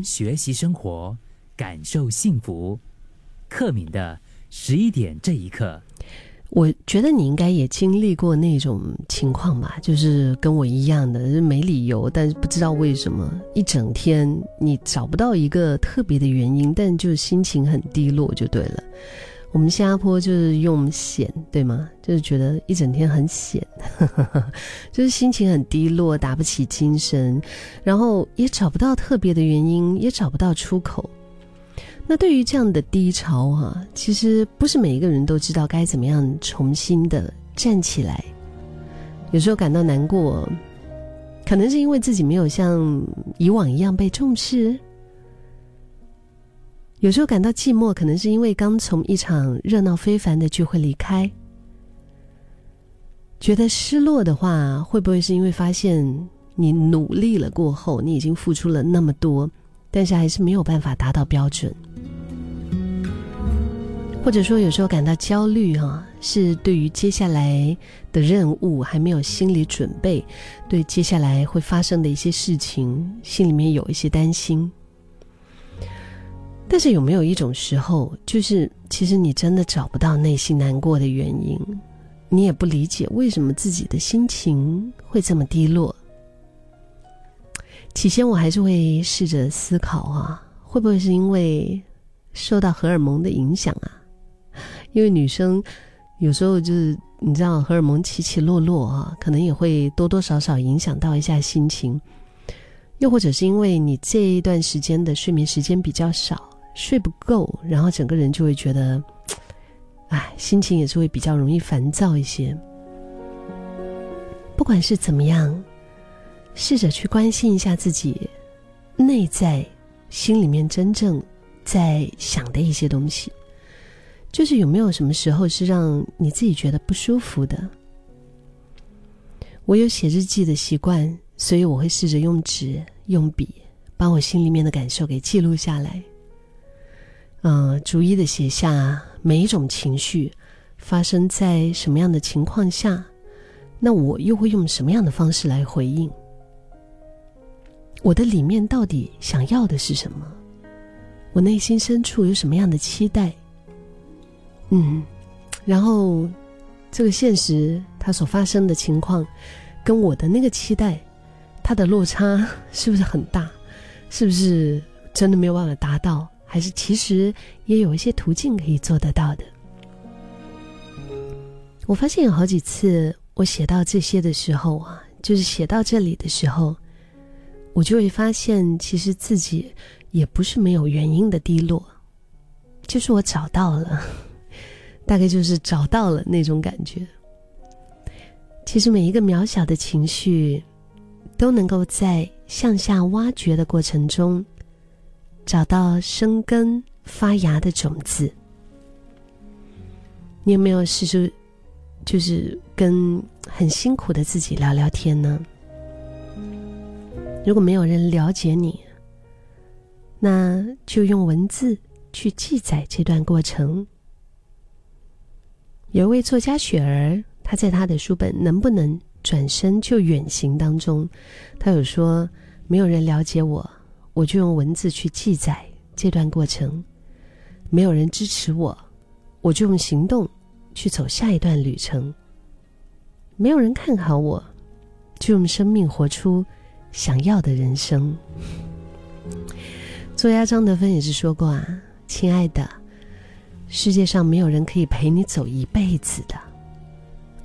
学习生活，感受幸福。克敏的十一点这一刻，我觉得你应该也经历过那种情况吧，就是跟我一样的，没理由，但是不知道为什么，一整天你找不到一个特别的原因，但就心情很低落，就对了。我们新加坡就是用闲，对吗？就是觉得一整天很闲，就是心情很低落，打不起精神，然后也找不到特别的原因，也找不到出口。那对于这样的低潮啊，其实不是每一个人都知道该怎么样重新的站起来。有时候感到难过，可能是因为自己没有像以往一样被重视。有时候感到寂寞，可能是因为刚从一场热闹非凡的聚会离开。觉得失落的话，会不会是因为发现你努力了过后，你已经付出了那么多，但是还是没有办法达到标准？或者说，有时候感到焦虑，哈，是对于接下来的任务还没有心理准备，对接下来会发生的一些事情，心里面有一些担心。但是有没有一种时候，就是其实你真的找不到内心难过的原因，你也不理解为什么自己的心情会这么低落？起先我还是会试着思考啊，会不会是因为受到荷尔蒙的影响啊？因为女生有时候就是你知道荷尔蒙起起落落啊，可能也会多多少少影响到一下心情，又或者是因为你这一段时间的睡眠时间比较少。睡不够，然后整个人就会觉得，哎，心情也是会比较容易烦躁一些。不管是怎么样，试着去关心一下自己内在心里面真正在想的一些东西，就是有没有什么时候是让你自己觉得不舒服的。我有写日记的习惯，所以我会试着用纸、用笔，把我心里面的感受给记录下来。嗯，逐一的写下每一种情绪发生在什么样的情况下，那我又会用什么样的方式来回应？我的里面到底想要的是什么？我内心深处有什么样的期待？嗯，然后这个现实它所发生的情况，跟我的那个期待，它的落差 是不是很大？是不是真的没有办法达到？还是其实也有一些途径可以做得到的。我发现有好几次我写到这些的时候啊，就是写到这里的时候，我就会发现其实自己也不是没有原因的低落，就是我找到了，大概就是找到了那种感觉。其实每一个渺小的情绪，都能够在向下挖掘的过程中。找到生根发芽的种子，你有没有试着，就是跟很辛苦的自己聊聊天呢？如果没有人了解你，那就用文字去记载这段过程。有一位作家雪儿，他在他的书本《能不能转身就远行》当中，他有说：没有人了解我。我就用文字去记载这段过程，没有人支持我，我就用行动去走下一段旅程。没有人看好我，就用生命活出想要的人生。作家张德芬也是说过啊，亲爱的，世界上没有人可以陪你走一辈子的。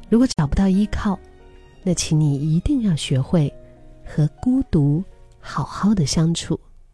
如果找不到依靠，那请你一定要学会和孤独。好好的相处。